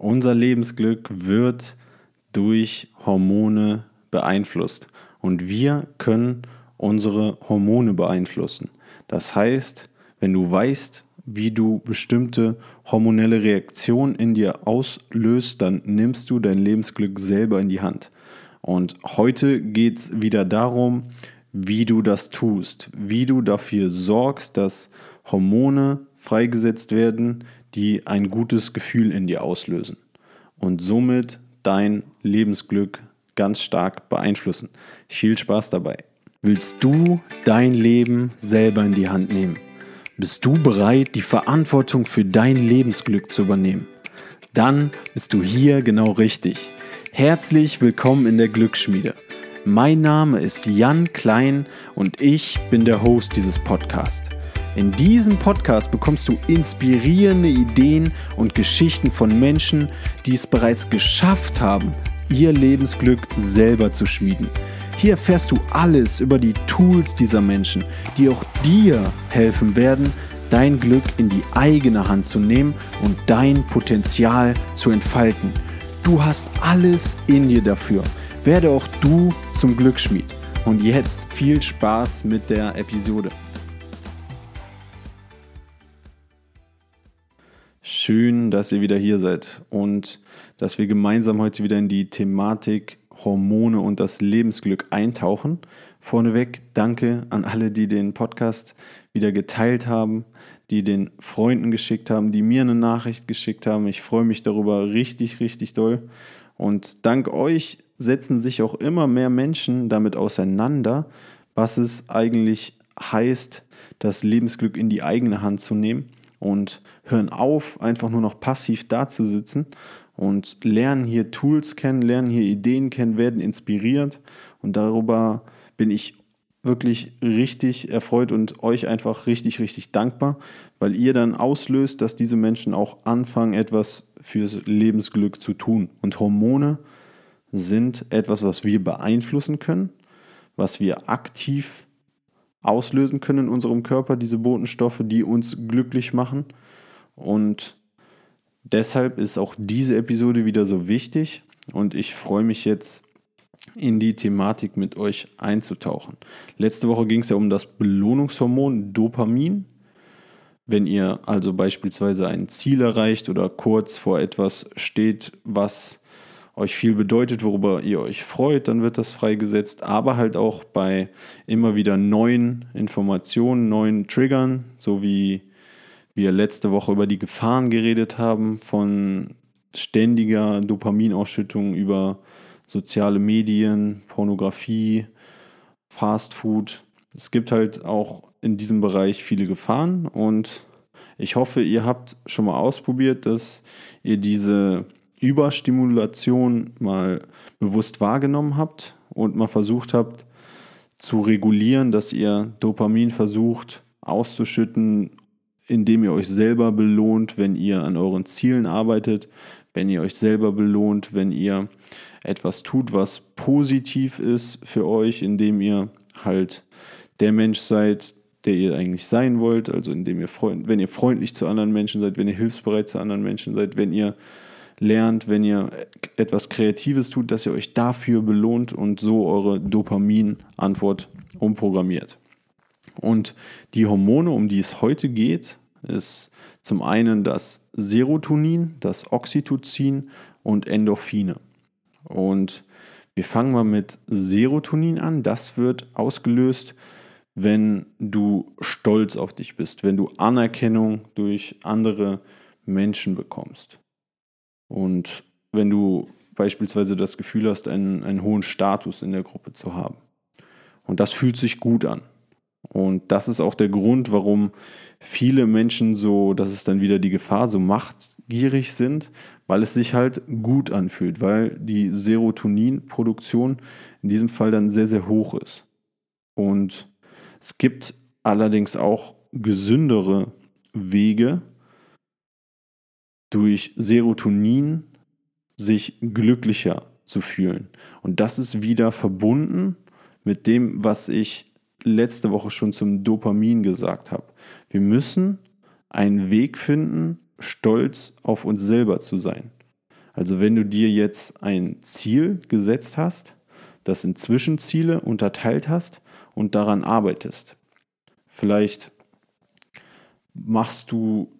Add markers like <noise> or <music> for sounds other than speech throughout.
Unser Lebensglück wird durch Hormone beeinflusst und wir können unsere Hormone beeinflussen. Das heißt, wenn du weißt, wie du bestimmte hormonelle Reaktionen in dir auslöst, dann nimmst du dein Lebensglück selber in die Hand. Und heute geht es wieder darum, wie du das tust, wie du dafür sorgst, dass Hormone freigesetzt werden, die ein gutes Gefühl in dir auslösen und somit dein Lebensglück ganz stark beeinflussen. Viel Spaß dabei. Willst du dein Leben selber in die Hand nehmen? Bist du bereit, die Verantwortung für dein Lebensglück zu übernehmen? Dann bist du hier genau richtig. Herzlich willkommen in der Glücksschmiede. Mein Name ist Jan Klein und ich bin der Host dieses Podcasts. In diesem Podcast bekommst du inspirierende Ideen und Geschichten von Menschen, die es bereits geschafft haben, ihr Lebensglück selber zu schmieden. Hier erfährst du alles über die Tools dieser Menschen, die auch dir helfen werden, dein Glück in die eigene Hand zu nehmen und dein Potenzial zu entfalten. Du hast alles in dir dafür. Werde auch du zum Glücksschmied. Und jetzt viel Spaß mit der Episode. Schön, dass ihr wieder hier seid und dass wir gemeinsam heute wieder in die Thematik Hormone und das Lebensglück eintauchen. Vorneweg danke an alle, die den Podcast wieder geteilt haben, die den Freunden geschickt haben, die mir eine Nachricht geschickt haben. Ich freue mich darüber richtig, richtig doll. Und dank euch setzen sich auch immer mehr Menschen damit auseinander, was es eigentlich heißt, das Lebensglück in die eigene Hand zu nehmen und hören auf, einfach nur noch passiv dazusitzen und lernen hier Tools kennen, lernen hier Ideen kennen, werden inspiriert und darüber bin ich wirklich richtig erfreut und euch einfach richtig, richtig dankbar, weil ihr dann auslöst, dass diese Menschen auch anfangen, etwas fürs Lebensglück zu tun. Und Hormone sind etwas, was wir beeinflussen können, was wir aktiv auslösen können in unserem Körper, diese Botenstoffe, die uns glücklich machen. Und Deshalb ist auch diese Episode wieder so wichtig und ich freue mich jetzt in die Thematik mit euch einzutauchen. Letzte Woche ging es ja um das Belohnungshormon Dopamin. Wenn ihr also beispielsweise ein Ziel erreicht oder kurz vor etwas steht, was euch viel bedeutet, worüber ihr euch freut, dann wird das freigesetzt. Aber halt auch bei immer wieder neuen Informationen, neuen Triggern, so wie wir letzte Woche über die Gefahren geredet haben von ständiger Dopaminausschüttung über soziale Medien, Pornografie, Fastfood. Es gibt halt auch in diesem Bereich viele Gefahren und ich hoffe, ihr habt schon mal ausprobiert, dass ihr diese Überstimulation mal bewusst wahrgenommen habt und mal versucht habt zu regulieren, dass ihr Dopamin versucht auszuschütten, indem ihr euch selber belohnt, wenn ihr an euren Zielen arbeitet, wenn ihr euch selber belohnt, wenn ihr etwas tut, was positiv ist für euch, indem ihr halt der Mensch seid, der ihr eigentlich sein wollt, also indem ihr wenn ihr freundlich zu anderen Menschen seid, wenn ihr hilfsbereit zu anderen Menschen seid, wenn ihr lernt, wenn ihr etwas Kreatives tut, dass ihr euch dafür belohnt und so eure Dopamin-Antwort umprogrammiert. Und die Hormone, um die es heute geht, ist zum einen das Serotonin, das Oxytocin und Endorphine. Und wir fangen mal mit Serotonin an. Das wird ausgelöst, wenn du stolz auf dich bist, wenn du Anerkennung durch andere Menschen bekommst. Und wenn du beispielsweise das Gefühl hast, einen, einen hohen Status in der Gruppe zu haben. Und das fühlt sich gut an. Und das ist auch der Grund, warum viele Menschen so, das ist dann wieder die Gefahr, so machtgierig sind, weil es sich halt gut anfühlt, weil die Serotoninproduktion in diesem Fall dann sehr, sehr hoch ist. Und es gibt allerdings auch gesündere Wege, durch Serotonin sich glücklicher zu fühlen. Und das ist wieder verbunden mit dem, was ich letzte Woche schon zum Dopamin gesagt habe. Wir müssen einen Weg finden, stolz auf uns selber zu sein. Also wenn du dir jetzt ein Ziel gesetzt hast, das in Zwischenziele unterteilt hast und daran arbeitest. Vielleicht machst du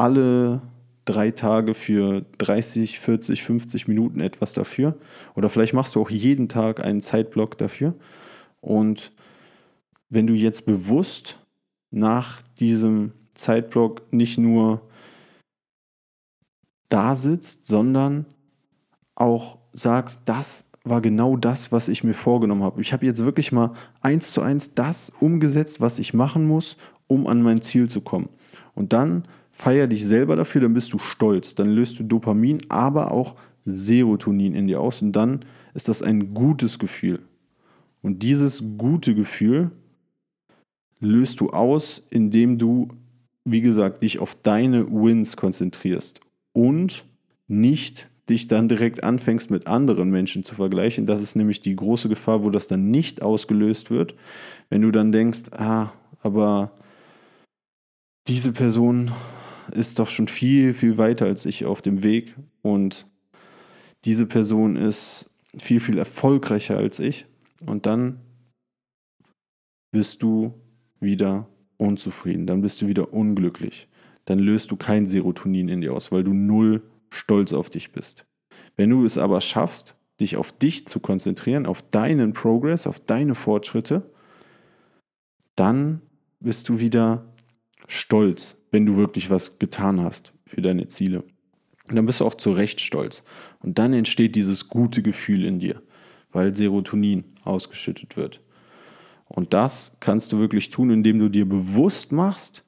alle drei Tage für 30, 40, 50 Minuten etwas dafür. Oder vielleicht machst du auch jeden Tag einen Zeitblock dafür. Und wenn du jetzt bewusst nach diesem Zeitblock nicht nur da sitzt, sondern auch sagst, das war genau das, was ich mir vorgenommen habe. Ich habe jetzt wirklich mal eins zu eins das umgesetzt, was ich machen muss, um an mein Ziel zu kommen. Und dann feier dich selber dafür, dann bist du stolz, dann löst du Dopamin, aber auch Serotonin in dir aus und dann ist das ein gutes Gefühl. Und dieses gute Gefühl löst du aus, indem du, wie gesagt, dich auf deine Wins konzentrierst und nicht dich dann direkt anfängst mit anderen Menschen zu vergleichen. Das ist nämlich die große Gefahr, wo das dann nicht ausgelöst wird. Wenn du dann denkst, ah, aber diese Person ist doch schon viel, viel weiter als ich auf dem Weg. Und diese Person ist viel, viel erfolgreicher als ich. Und dann bist du wieder unzufrieden, dann bist du wieder unglücklich, dann löst du kein Serotonin in dir aus, weil du null stolz auf dich bist. Wenn du es aber schaffst, dich auf dich zu konzentrieren, auf deinen Progress, auf deine Fortschritte, dann bist du wieder stolz, wenn du wirklich was getan hast für deine Ziele. Und dann bist du auch zu Recht stolz. Und dann entsteht dieses gute Gefühl in dir, weil Serotonin ausgeschüttet wird. Und das kannst du wirklich tun, indem du dir bewusst machst,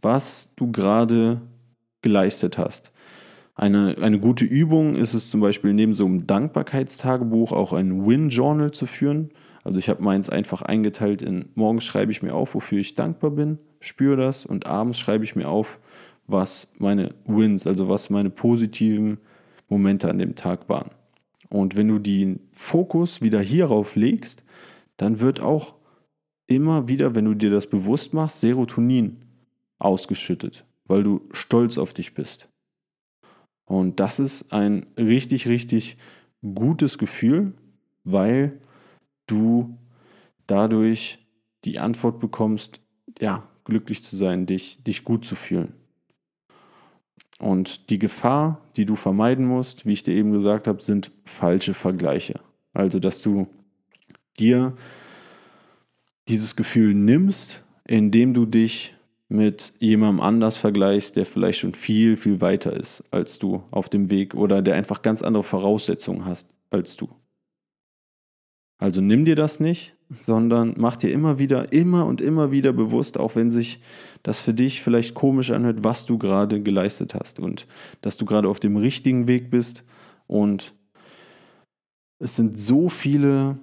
was du gerade geleistet hast. Eine, eine gute Übung ist es zum Beispiel neben so einem Dankbarkeitstagebuch auch ein Win-Journal zu führen. Also ich habe meins einfach eingeteilt in, morgens schreibe ich mir auf, wofür ich dankbar bin, spüre das und abends schreibe ich mir auf, was meine Wins, also was meine positiven Momente an dem Tag waren. Und wenn du den Fokus wieder hierauf legst, dann wird auch immer wieder, wenn du dir das bewusst machst, Serotonin ausgeschüttet, weil du stolz auf dich bist. Und das ist ein richtig, richtig gutes Gefühl, weil du dadurch die Antwort bekommst, ja, glücklich zu sein, dich, dich gut zu fühlen. Und die Gefahr, die du vermeiden musst, wie ich dir eben gesagt habe, sind falsche Vergleiche. Also, dass du dir dieses Gefühl nimmst, indem du dich mit jemandem anders vergleichst, der vielleicht schon viel, viel weiter ist als du auf dem Weg oder der einfach ganz andere Voraussetzungen hast als du. Also nimm dir das nicht, sondern mach dir immer wieder, immer und immer wieder bewusst, auch wenn sich das für dich vielleicht komisch anhört, was du gerade geleistet hast und dass du gerade auf dem richtigen Weg bist. Und es sind so viele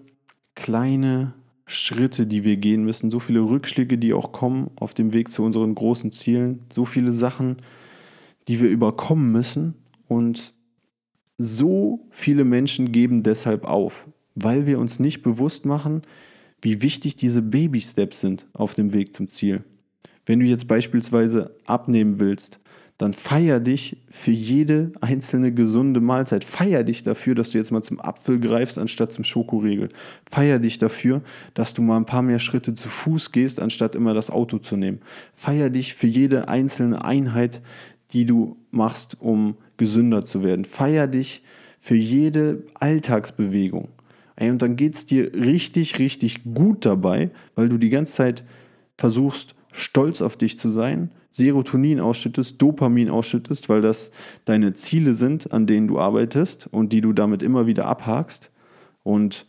kleine Schritte, die wir gehen müssen, so viele Rückschläge, die auch kommen auf dem Weg zu unseren großen Zielen, so viele Sachen, die wir überkommen müssen und so viele Menschen geben deshalb auf, weil wir uns nicht bewusst machen, wie wichtig diese Baby-Steps sind auf dem Weg zum Ziel. Wenn du jetzt beispielsweise abnehmen willst, dann feier dich für jede einzelne gesunde Mahlzeit. Feier dich dafür, dass du jetzt mal zum Apfel greifst anstatt zum Schokoriegel. Feier dich dafür, dass du mal ein paar mehr Schritte zu Fuß gehst, anstatt immer das Auto zu nehmen. Feier dich für jede einzelne Einheit, die du machst, um gesünder zu werden. Feier dich für jede Alltagsbewegung. Ey, und dann geht es dir richtig, richtig gut dabei, weil du die ganze Zeit versuchst, stolz auf dich zu sein, Serotonin ausschüttest, Dopamin ausschüttest, weil das deine Ziele sind, an denen du arbeitest und die du damit immer wieder abhakst. Und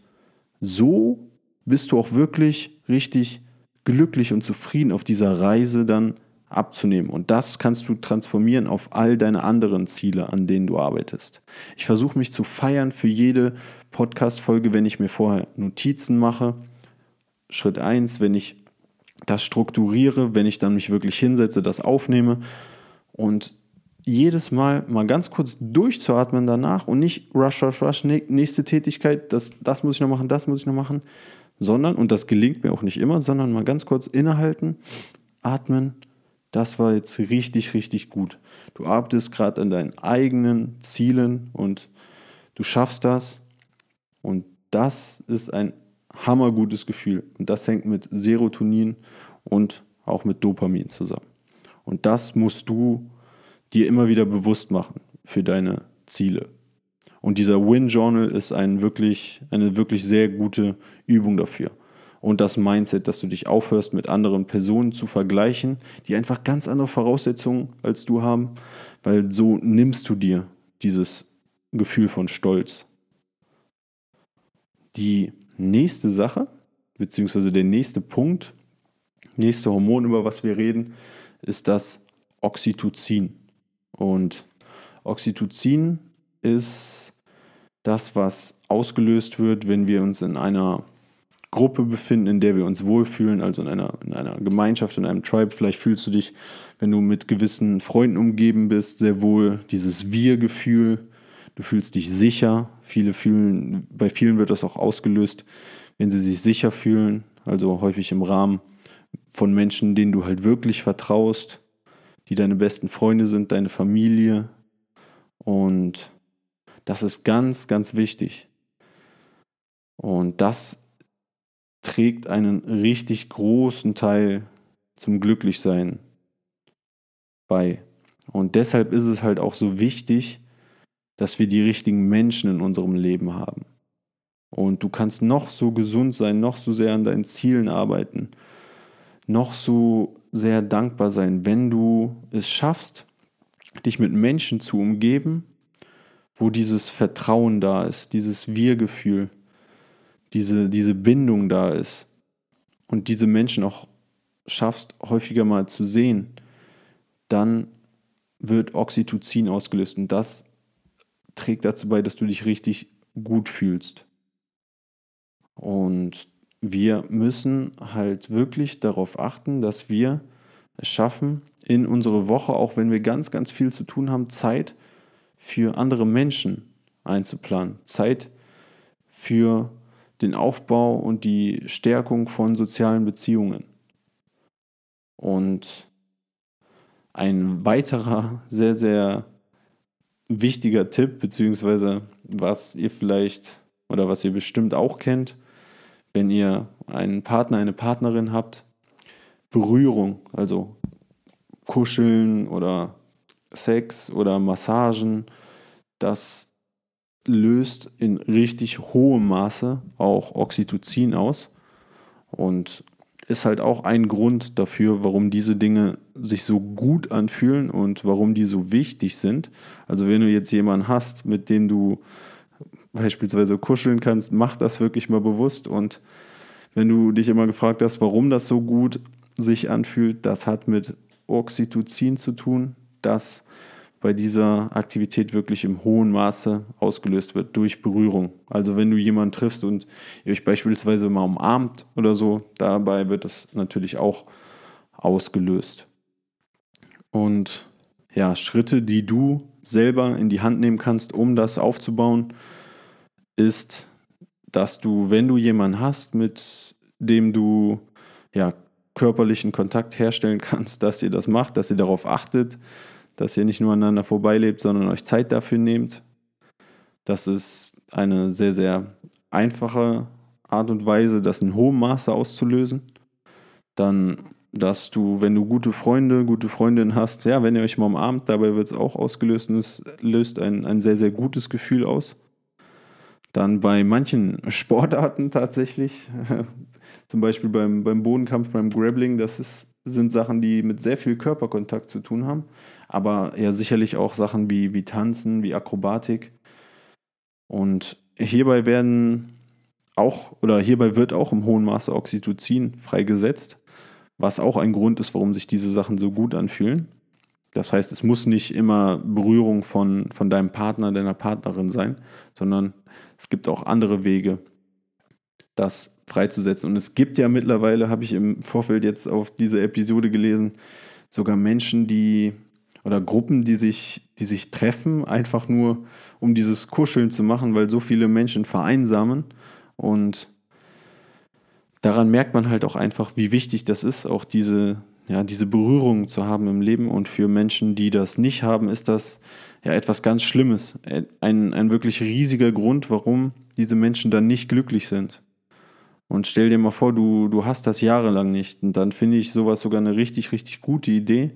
so bist du auch wirklich richtig glücklich und zufrieden auf dieser Reise dann abzunehmen. Und das kannst du transformieren auf all deine anderen Ziele, an denen du arbeitest. Ich versuche mich zu feiern für jede Podcast-Folge, wenn ich mir vorher Notizen mache. Schritt 1, wenn ich das strukturiere, wenn ich dann mich wirklich hinsetze, das aufnehme und jedes Mal mal ganz kurz durchzuatmen danach und nicht rush, rush, rush, nächste Tätigkeit, das, das muss ich noch machen, das muss ich noch machen, sondern, und das gelingt mir auch nicht immer, sondern mal ganz kurz innehalten, atmen, das war jetzt richtig, richtig gut. Du arbeitest gerade an deinen eigenen Zielen und du schaffst das. Und das ist ein hammergutes Gefühl. Und das hängt mit Serotonin und auch mit Dopamin zusammen. Und das musst du dir immer wieder bewusst machen für deine Ziele. Und dieser Win Journal ist ein wirklich, eine wirklich sehr gute Übung dafür. Und das Mindset, dass du dich aufhörst, mit anderen Personen zu vergleichen, die einfach ganz andere Voraussetzungen als du haben, weil so nimmst du dir dieses Gefühl von Stolz. Die nächste Sache, beziehungsweise der nächste Punkt, nächste Hormon, über was wir reden, ist das Oxytocin. Und Oxytocin ist das, was ausgelöst wird, wenn wir uns in einer Gruppe befinden, in der wir uns wohlfühlen, also in einer, in einer Gemeinschaft, in einem Tribe. Vielleicht fühlst du dich, wenn du mit gewissen Freunden umgeben bist, sehr wohl. Dieses Wir-Gefühl, du fühlst dich sicher. Viele fühlen, bei vielen wird das auch ausgelöst, wenn sie sich sicher fühlen, also häufig im Rahmen von Menschen, denen du halt wirklich vertraust, die deine besten Freunde sind, deine Familie. Und das ist ganz, ganz wichtig. Und das trägt einen richtig großen Teil zum Glücklichsein bei. Und deshalb ist es halt auch so wichtig, dass wir die richtigen Menschen in unserem Leben haben. Und du kannst noch so gesund sein, noch so sehr an deinen Zielen arbeiten, noch so sehr dankbar sein, wenn du es schaffst, dich mit Menschen zu umgeben, wo dieses Vertrauen da ist, dieses Wir-Gefühl, diese, diese Bindung da ist und diese Menschen auch schaffst, häufiger mal zu sehen, dann wird Oxytocin ausgelöst und das trägt dazu bei, dass du dich richtig gut fühlst. Und wir müssen halt wirklich darauf achten, dass wir es schaffen, in unsere Woche, auch wenn wir ganz, ganz viel zu tun haben, Zeit für andere Menschen einzuplanen. Zeit für den Aufbau und die Stärkung von sozialen Beziehungen. Und ein weiterer sehr, sehr wichtiger Tipp, beziehungsweise was ihr vielleicht oder was ihr bestimmt auch kennt, wenn ihr einen Partner, eine Partnerin habt, Berührung, also Kuscheln oder Sex oder Massagen, das löst in richtig hohem Maße auch Oxytocin aus und ist halt auch ein Grund dafür, warum diese Dinge sich so gut anfühlen und warum die so wichtig sind. Also wenn du jetzt jemanden hast, mit dem du beispielsweise kuscheln kannst, mach das wirklich mal bewusst und wenn du dich immer gefragt hast, warum das so gut sich anfühlt, das hat mit Oxytocin zu tun, das bei dieser Aktivität wirklich im hohen Maße ausgelöst wird durch Berührung. Also wenn du jemanden triffst und ihr euch beispielsweise mal umarmt oder so, dabei wird das natürlich auch ausgelöst. Und ja, Schritte, die du selber in die Hand nehmen kannst, um das aufzubauen, ist, dass du, wenn du jemanden hast, mit dem du ja körperlichen Kontakt herstellen kannst, <laughs> dass ihr das macht, dass ihr darauf achtet, dass ihr nicht nur aneinander vorbeilebt, sondern euch Zeit dafür nehmt. Das ist eine sehr, sehr einfache Art und Weise, das in hohem Maße auszulösen. Dann, dass du, wenn du gute Freunde, gute Freundinnen hast, ja, wenn ihr euch mal umarmt, dabei wird es auch ausgelöst und es löst ein, ein sehr, sehr gutes Gefühl aus. Dann bei manchen <laughs> Sportarten tatsächlich, <laughs> zum Beispiel beim, beim Bodenkampf, beim Grappling, das ist, sind Sachen, die mit sehr viel Körperkontakt zu tun haben aber ja sicherlich auch Sachen wie, wie Tanzen, wie Akrobatik. Und hierbei werden auch, oder hierbei wird auch im hohen Maße Oxytocin freigesetzt, was auch ein Grund ist, warum sich diese Sachen so gut anfühlen. Das heißt, es muss nicht immer Berührung von, von deinem Partner, deiner Partnerin sein, sondern es gibt auch andere Wege, das freizusetzen. Und es gibt ja mittlerweile, habe ich im Vorfeld jetzt auf diese Episode gelesen, sogar Menschen, die oder Gruppen, die sich, die sich treffen, einfach nur um dieses Kuscheln zu machen, weil so viele Menschen vereinsamen. Und daran merkt man halt auch einfach, wie wichtig das ist, auch diese, ja, diese Berührung zu haben im Leben. Und für Menschen, die das nicht haben, ist das ja etwas ganz Schlimmes. Ein, ein wirklich riesiger Grund, warum diese Menschen dann nicht glücklich sind. Und stell dir mal vor, du, du hast das jahrelang nicht. Und dann finde ich sowas sogar eine richtig, richtig gute Idee,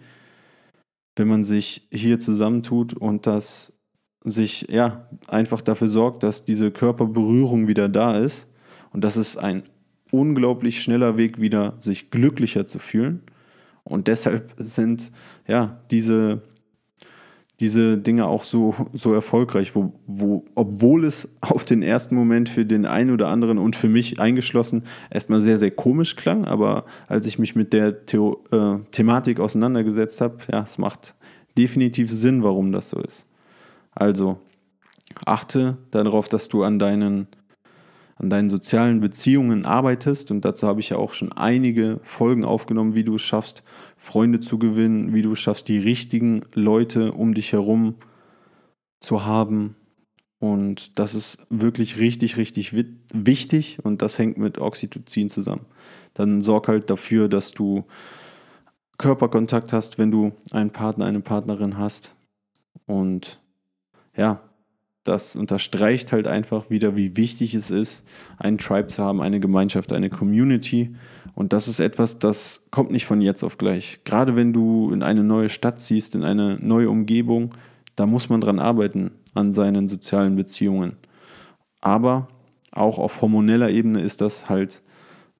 wenn man sich hier zusammentut und das sich ja einfach dafür sorgt, dass diese Körperberührung wieder da ist. Und das ist ein unglaublich schneller Weg, wieder sich glücklicher zu fühlen. Und deshalb sind ja diese diese Dinge auch so, so erfolgreich, wo, wo, obwohl es auf den ersten Moment für den einen oder anderen und für mich eingeschlossen erstmal sehr, sehr komisch klang, aber als ich mich mit der Theo, äh, Thematik auseinandergesetzt habe, ja, es macht definitiv Sinn, warum das so ist. Also achte darauf, dass du an deinen, an deinen sozialen Beziehungen arbeitest und dazu habe ich ja auch schon einige Folgen aufgenommen, wie du es schaffst, Freunde zu gewinnen, wie du es schaffst, die richtigen Leute um dich herum zu haben. Und das ist wirklich richtig, richtig wichtig und das hängt mit Oxytocin zusammen. Dann sorg halt dafür, dass du Körperkontakt hast, wenn du einen Partner, eine Partnerin hast. Und ja, das unterstreicht halt einfach wieder, wie wichtig es ist, einen Tribe zu haben, eine Gemeinschaft, eine Community. Und das ist etwas, das kommt nicht von jetzt auf gleich. Gerade wenn du in eine neue Stadt ziehst, in eine neue Umgebung, da muss man dran arbeiten, an seinen sozialen Beziehungen. Aber auch auf hormoneller Ebene ist das halt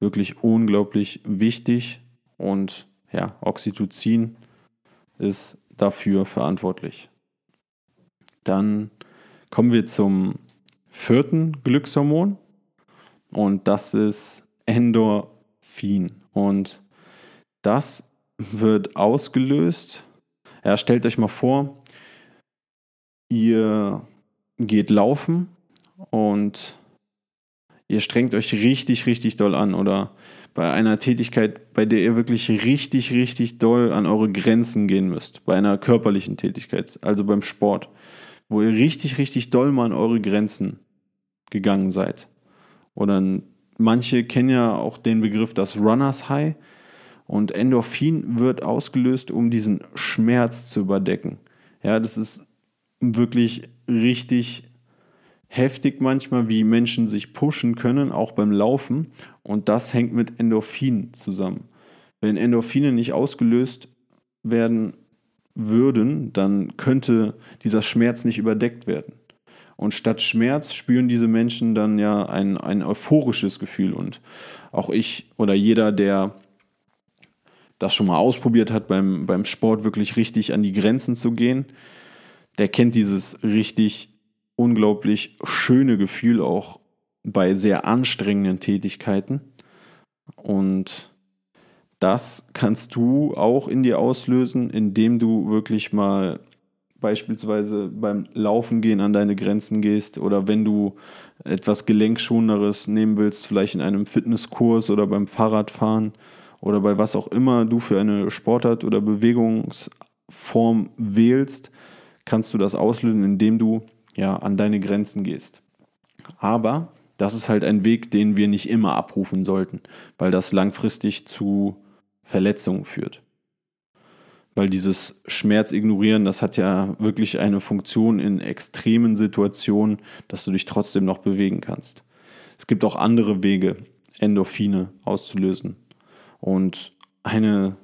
wirklich unglaublich wichtig und ja, Oxytocin ist dafür verantwortlich. Dann Kommen wir zum vierten Glückshormon und das ist Endorphin. Und das wird ausgelöst. Ja, stellt euch mal vor, ihr geht laufen und ihr strengt euch richtig, richtig doll an oder bei einer Tätigkeit, bei der ihr wirklich richtig, richtig doll an eure Grenzen gehen müsst, bei einer körperlichen Tätigkeit, also beim Sport wo ihr richtig, richtig doll mal an eure Grenzen gegangen seid. Oder manche kennen ja auch den Begriff das Runners High. Und Endorphin wird ausgelöst, um diesen Schmerz zu überdecken. Ja, das ist wirklich richtig heftig manchmal, wie Menschen sich pushen können, auch beim Laufen. Und das hängt mit Endorphin zusammen. Wenn Endorphine nicht ausgelöst werden, würden, dann könnte dieser Schmerz nicht überdeckt werden. Und statt Schmerz spüren diese Menschen dann ja ein, ein euphorisches Gefühl. Und auch ich oder jeder, der das schon mal ausprobiert hat, beim, beim Sport wirklich richtig an die Grenzen zu gehen, der kennt dieses richtig unglaublich schöne Gefühl auch bei sehr anstrengenden Tätigkeiten. Und das kannst du auch in dir auslösen, indem du wirklich mal beispielsweise beim Laufen gehen an deine Grenzen gehst oder wenn du etwas Gelenkschonenderes nehmen willst, vielleicht in einem Fitnesskurs oder beim Fahrradfahren oder bei was auch immer du für eine Sportart oder Bewegungsform wählst, kannst du das auslösen, indem du ja an deine Grenzen gehst. Aber das ist halt ein Weg, den wir nicht immer abrufen sollten, weil das langfristig zu Verletzungen führt. Weil dieses Schmerz ignorieren, das hat ja wirklich eine Funktion in extremen Situationen, dass du dich trotzdem noch bewegen kannst. Es gibt auch andere Wege, Endorphine auszulösen. Und eine,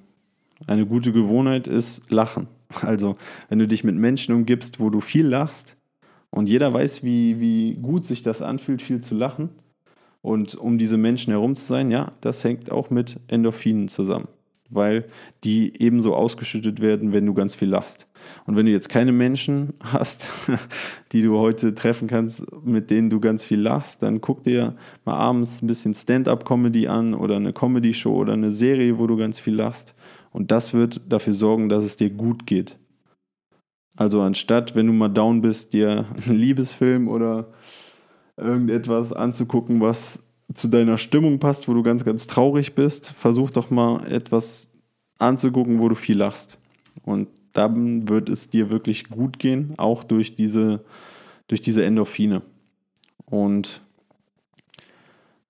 eine gute Gewohnheit ist Lachen. Also, wenn du dich mit Menschen umgibst, wo du viel lachst und jeder weiß, wie, wie gut sich das anfühlt, viel zu lachen, und um diese Menschen herum zu sein, ja, das hängt auch mit Endorphinen zusammen, weil die ebenso ausgeschüttet werden, wenn du ganz viel lachst. Und wenn du jetzt keine Menschen hast, <laughs> die du heute treffen kannst, mit denen du ganz viel lachst, dann guck dir mal abends ein bisschen Stand-up-Comedy an oder eine Comedy-Show oder eine Serie, wo du ganz viel lachst. Und das wird dafür sorgen, dass es dir gut geht. Also anstatt, wenn du mal down bist, dir <laughs> einen Liebesfilm oder irgendetwas anzugucken, was zu deiner Stimmung passt, wo du ganz, ganz traurig bist. Versuch doch mal etwas anzugucken, wo du viel lachst. Und dann wird es dir wirklich gut gehen, auch durch diese, durch diese Endorphine. Und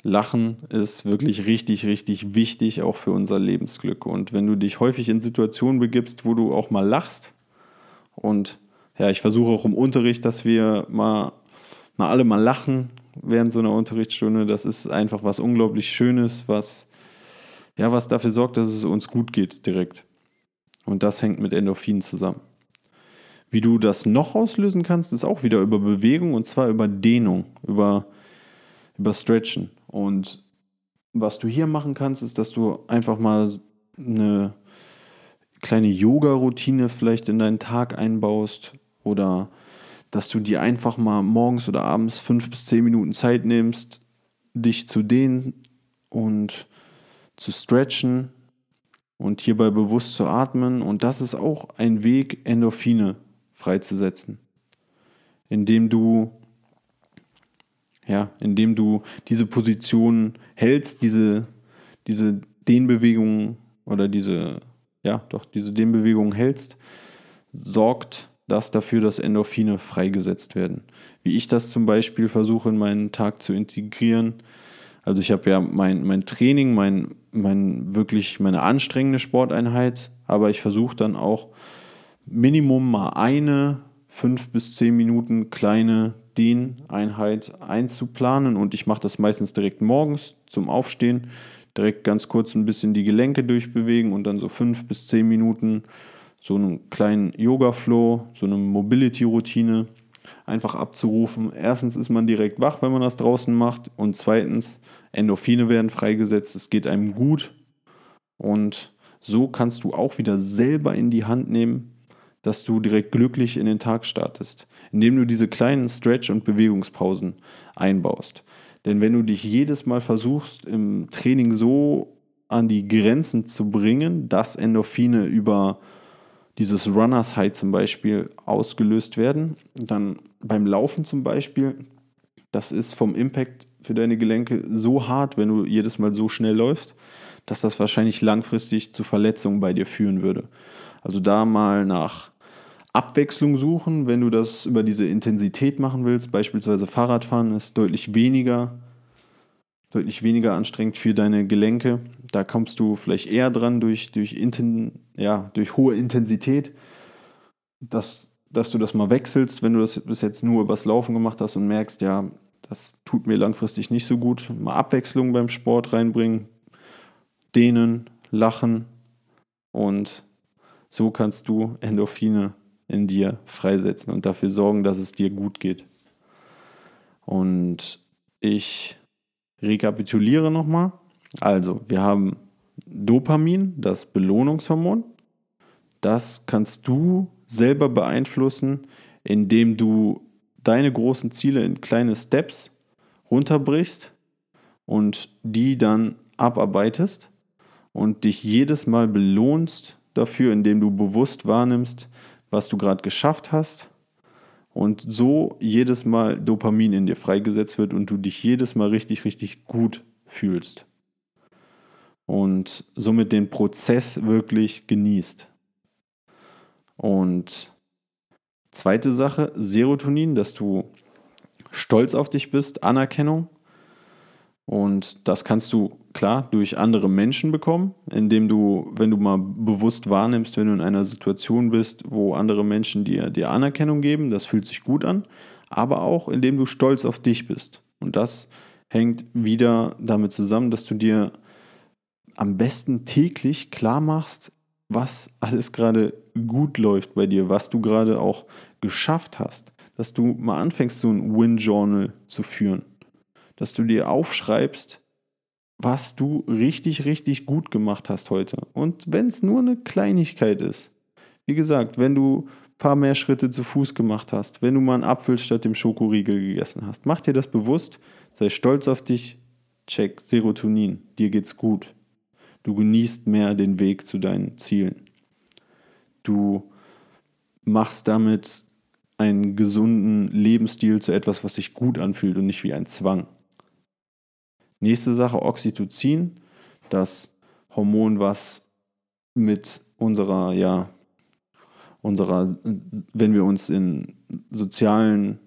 Lachen ist wirklich richtig, richtig wichtig, auch für unser Lebensglück. Und wenn du dich häufig in Situationen begibst, wo du auch mal lachst, und ja, ich versuche auch im Unterricht, dass wir mal, mal alle mal lachen während so einer Unterrichtsstunde, das ist einfach was unglaublich Schönes, was, ja, was dafür sorgt, dass es uns gut geht direkt. Und das hängt mit Endorphinen zusammen. Wie du das noch auslösen kannst, ist auch wieder über Bewegung und zwar über Dehnung, über, über Stretchen. Und was du hier machen kannst, ist, dass du einfach mal eine kleine Yoga-Routine vielleicht in deinen Tag einbaust oder dass du dir einfach mal morgens oder abends fünf bis zehn Minuten Zeit nimmst, dich zu dehnen und zu stretchen und hierbei bewusst zu atmen. Und das ist auch ein Weg, Endorphine freizusetzen, indem du ja, indem du diese Position hältst, diese, diese Dehnbewegung oder diese, ja, doch, diese Dehnbewegung hältst, sorgt das dafür, dass Endorphine freigesetzt werden. Wie ich das zum Beispiel versuche in meinen Tag zu integrieren. Also ich habe ja mein, mein Training, mein, mein wirklich meine anstrengende Sporteinheit, aber ich versuche dann auch Minimum mal eine fünf bis zehn Minuten kleine Dehneinheit einzuplanen und ich mache das meistens direkt morgens zum Aufstehen, direkt ganz kurz ein bisschen die Gelenke durchbewegen und dann so fünf bis zehn Minuten so einen kleinen Yoga-Flow, so eine Mobility-Routine einfach abzurufen. Erstens ist man direkt wach, wenn man das draußen macht und zweitens Endorphine werden freigesetzt, es geht einem gut und so kannst du auch wieder selber in die Hand nehmen, dass du direkt glücklich in den Tag startest, indem du diese kleinen Stretch- und Bewegungspausen einbaust. Denn wenn du dich jedes Mal versuchst, im Training so an die Grenzen zu bringen, dass Endorphine über dieses Runners High zum Beispiel ausgelöst werden, dann beim Laufen zum Beispiel, das ist vom Impact für deine Gelenke so hart, wenn du jedes Mal so schnell läufst, dass das wahrscheinlich langfristig zu Verletzungen bei dir führen würde. Also da mal nach Abwechslung suchen, wenn du das über diese Intensität machen willst. Beispielsweise Fahrradfahren ist deutlich weniger, deutlich weniger anstrengend für deine Gelenke. Da kommst du vielleicht eher dran durch, durch, Inten, ja, durch hohe Intensität, dass, dass du das mal wechselst, wenn du das bis jetzt nur übers Laufen gemacht hast und merkst, ja, das tut mir langfristig nicht so gut. Mal Abwechslung beim Sport reinbringen, dehnen, lachen und so kannst du Endorphine in dir freisetzen und dafür sorgen, dass es dir gut geht. Und ich rekapituliere nochmal. Also, wir haben Dopamin, das Belohnungshormon. Das kannst du selber beeinflussen, indem du deine großen Ziele in kleine Steps runterbrichst und die dann abarbeitest und dich jedes Mal belohnst dafür, indem du bewusst wahrnimmst, was du gerade geschafft hast und so jedes Mal Dopamin in dir freigesetzt wird und du dich jedes Mal richtig, richtig gut fühlst. Und somit den Prozess wirklich genießt. Und zweite Sache, Serotonin, dass du stolz auf dich bist, Anerkennung. Und das kannst du klar durch andere Menschen bekommen, indem du, wenn du mal bewusst wahrnimmst, wenn du in einer Situation bist, wo andere Menschen dir, dir Anerkennung geben, das fühlt sich gut an, aber auch indem du stolz auf dich bist. Und das hängt wieder damit zusammen, dass du dir am besten täglich klar machst, was alles gerade gut läuft bei dir, was du gerade auch geschafft hast. Dass du mal anfängst, so ein Win-Journal zu führen dass du dir aufschreibst, was du richtig, richtig gut gemacht hast heute. Und wenn es nur eine Kleinigkeit ist. Wie gesagt, wenn du ein paar mehr Schritte zu Fuß gemacht hast, wenn du mal einen Apfel statt dem Schokoriegel gegessen hast, mach dir das bewusst, sei stolz auf dich, check Serotonin, dir geht's gut. Du genießt mehr den Weg zu deinen Zielen. Du machst damit einen gesunden Lebensstil zu etwas, was sich gut anfühlt und nicht wie ein Zwang. Nächste Sache, Oxytocin, das Hormon, was mit unserer, ja, unserer, wenn wir uns in sozialen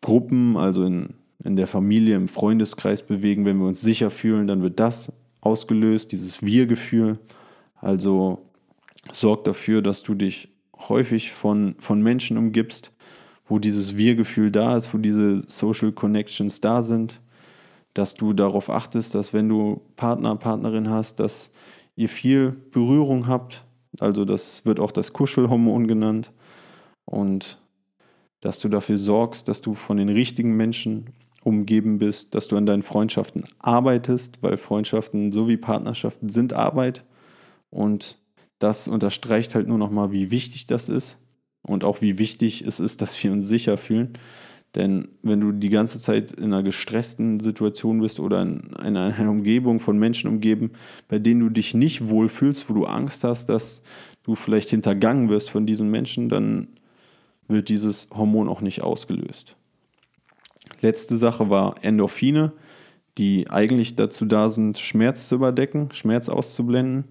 Gruppen, also in in der Familie, im Freundeskreis bewegen. Wenn wir uns sicher fühlen, dann wird das ausgelöst, dieses Wir-Gefühl. Also sorg dafür, dass du dich häufig von, von Menschen umgibst, wo dieses Wir-Gefühl da ist, wo diese Social Connections da sind, dass du darauf achtest, dass wenn du Partner, Partnerin hast, dass ihr viel Berührung habt, also das wird auch das Kuschelhormon genannt und dass du dafür sorgst, dass du von den richtigen Menschen umgeben bist, dass du an deinen Freundschaften arbeitest, weil Freundschaften sowie Partnerschaften sind Arbeit und das unterstreicht halt nur nochmal, wie wichtig das ist und auch wie wichtig es ist, dass wir uns sicher fühlen. Denn wenn du die ganze Zeit in einer gestressten Situation bist oder in einer Umgebung von Menschen umgeben, bei denen du dich nicht wohlfühlst, wo du Angst hast, dass du vielleicht hintergangen wirst von diesen Menschen, dann wird dieses Hormon auch nicht ausgelöst. Letzte Sache war Endorphine, die eigentlich dazu da sind, Schmerz zu überdecken, Schmerz auszublenden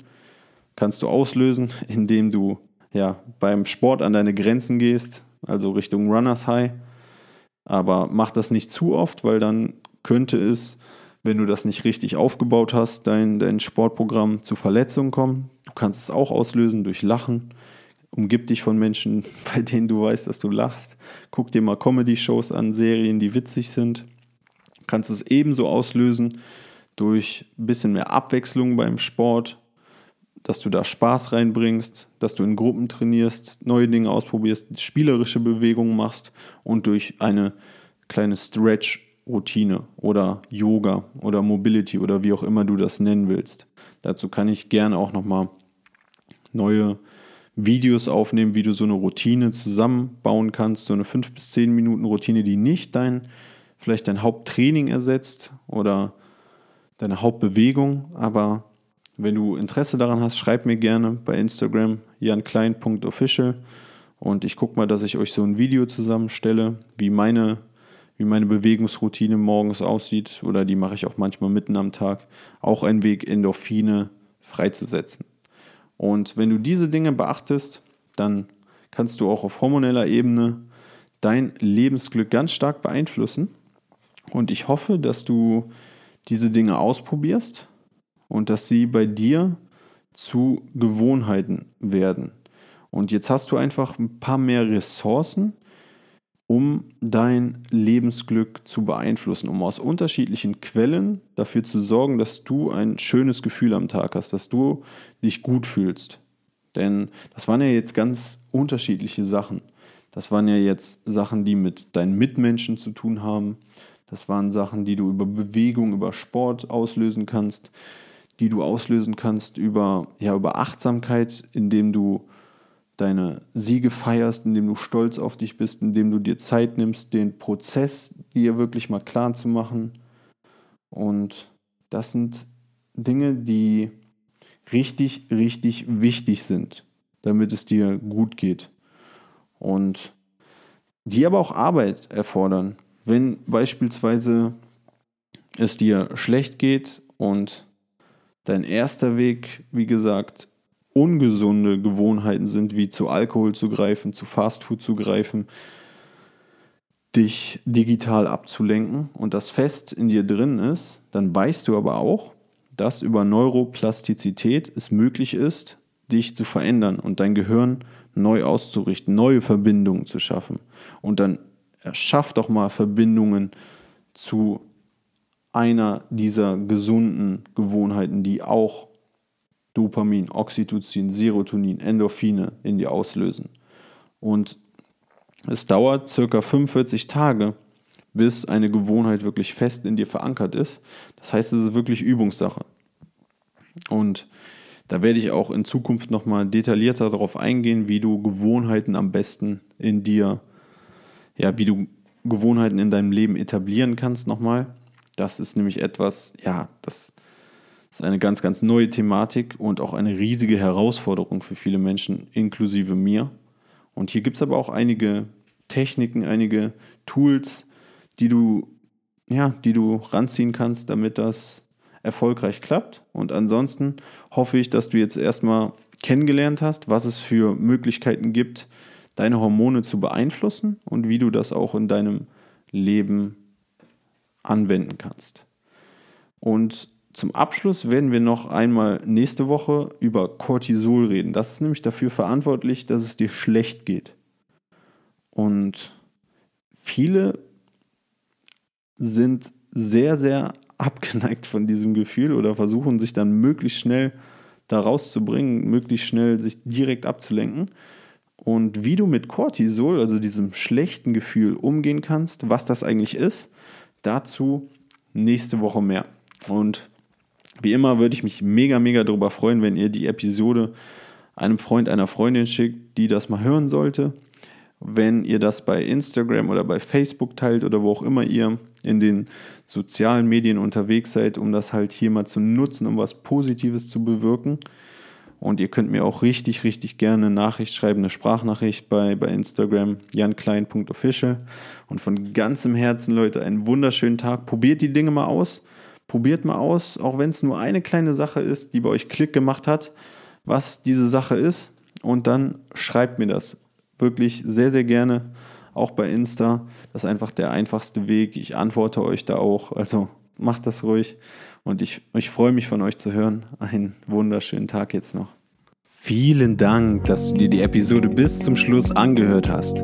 kannst du auslösen, <laughs> indem du ja, beim Sport an deine Grenzen gehst, also Richtung Runners High. Aber mach das nicht zu oft, weil dann könnte es, wenn du das nicht richtig aufgebaut hast, dein, dein Sportprogramm zu Verletzungen kommen. Du kannst es auch auslösen durch Lachen. Umgib dich von Menschen, <laughs> bei denen du weißt, dass du lachst. Guck dir mal Comedy-Shows an, Serien, die witzig sind. Kannst es ebenso auslösen durch ein bisschen mehr Abwechslung beim Sport, dass du da Spaß reinbringst, dass du in Gruppen trainierst, neue Dinge ausprobierst, spielerische Bewegungen machst und durch eine kleine Stretch-Routine oder Yoga oder Mobility oder wie auch immer du das nennen willst. Dazu kann ich gerne auch nochmal neue Videos aufnehmen, wie du so eine Routine zusammenbauen kannst, so eine 5 bis 10 Minuten Routine, die nicht dein, vielleicht dein Haupttraining ersetzt oder deine Hauptbewegung, aber wenn du Interesse daran hast, schreib mir gerne bei Instagram janklein.official und ich gucke mal, dass ich euch so ein Video zusammenstelle, wie meine, wie meine Bewegungsroutine morgens aussieht oder die mache ich auch manchmal mitten am Tag. Auch ein Weg, Endorphine freizusetzen. Und wenn du diese Dinge beachtest, dann kannst du auch auf hormoneller Ebene dein Lebensglück ganz stark beeinflussen. Und ich hoffe, dass du diese Dinge ausprobierst und dass sie bei dir zu Gewohnheiten werden. Und jetzt hast du einfach ein paar mehr Ressourcen, um dein Lebensglück zu beeinflussen, um aus unterschiedlichen Quellen dafür zu sorgen, dass du ein schönes Gefühl am Tag hast, dass du dich gut fühlst. Denn das waren ja jetzt ganz unterschiedliche Sachen. Das waren ja jetzt Sachen, die mit deinen Mitmenschen zu tun haben. Das waren Sachen, die du über Bewegung, über Sport auslösen kannst die du auslösen kannst über, ja, über Achtsamkeit, indem du deine Siege feierst, indem du stolz auf dich bist, indem du dir Zeit nimmst, den Prozess dir wirklich mal klar zu machen. Und das sind Dinge, die richtig, richtig wichtig sind, damit es dir gut geht. Und die aber auch Arbeit erfordern. Wenn beispielsweise es dir schlecht geht und Dein erster Weg, wie gesagt, ungesunde Gewohnheiten sind, wie zu Alkohol zu greifen, zu Fastfood zu greifen, dich digital abzulenken und das fest in dir drin ist, dann weißt du aber auch, dass über Neuroplastizität es möglich ist, dich zu verändern und dein Gehirn neu auszurichten, neue Verbindungen zu schaffen. Und dann schaff doch mal Verbindungen zu einer dieser gesunden Gewohnheiten, die auch Dopamin, Oxytocin, Serotonin, Endorphine in dir auslösen. Und es dauert circa 45 Tage, bis eine Gewohnheit wirklich fest in dir verankert ist. Das heißt, es ist wirklich Übungssache. Und da werde ich auch in Zukunft nochmal detaillierter darauf eingehen, wie du Gewohnheiten am besten in dir, ja, wie du Gewohnheiten in deinem Leben etablieren kannst nochmal. Das ist nämlich etwas, ja, das ist eine ganz, ganz neue Thematik und auch eine riesige Herausforderung für viele Menschen, inklusive mir. Und hier gibt es aber auch einige Techniken, einige Tools, die du, ja, die du ranziehen kannst, damit das erfolgreich klappt. Und ansonsten hoffe ich, dass du jetzt erstmal kennengelernt hast, was es für Möglichkeiten gibt, deine Hormone zu beeinflussen und wie du das auch in deinem Leben anwenden kannst. Und zum Abschluss werden wir noch einmal nächste Woche über Cortisol reden. Das ist nämlich dafür verantwortlich, dass es dir schlecht geht. Und viele sind sehr, sehr <laughs> abgeneigt von diesem Gefühl oder versuchen sich dann möglichst schnell da rauszubringen, möglichst schnell sich direkt abzulenken. Und wie du mit Cortisol, also diesem schlechten Gefühl, umgehen kannst, was das eigentlich ist, dazu nächste Woche mehr. Und wie immer würde ich mich mega, mega darüber freuen, wenn ihr die Episode einem Freund, einer Freundin schickt, die das mal hören sollte. Wenn ihr das bei Instagram oder bei Facebook teilt oder wo auch immer ihr in den sozialen Medien unterwegs seid, um das halt hier mal zu nutzen, um was Positives zu bewirken. Und ihr könnt mir auch richtig, richtig gerne eine Nachricht schreiben, eine Sprachnachricht bei, bei Instagram, janklein.official. Und von ganzem Herzen, Leute, einen wunderschönen Tag. Probiert die Dinge mal aus. Probiert mal aus, auch wenn es nur eine kleine Sache ist, die bei euch Klick gemacht hat, was diese Sache ist. Und dann schreibt mir das wirklich sehr, sehr gerne. Auch bei Insta. Das ist einfach der einfachste Weg. Ich antworte euch da auch. Also macht das ruhig. Und ich, ich freue mich von euch zu hören. Einen wunderschönen Tag jetzt noch. Vielen Dank, dass du dir die Episode bis zum Schluss angehört hast.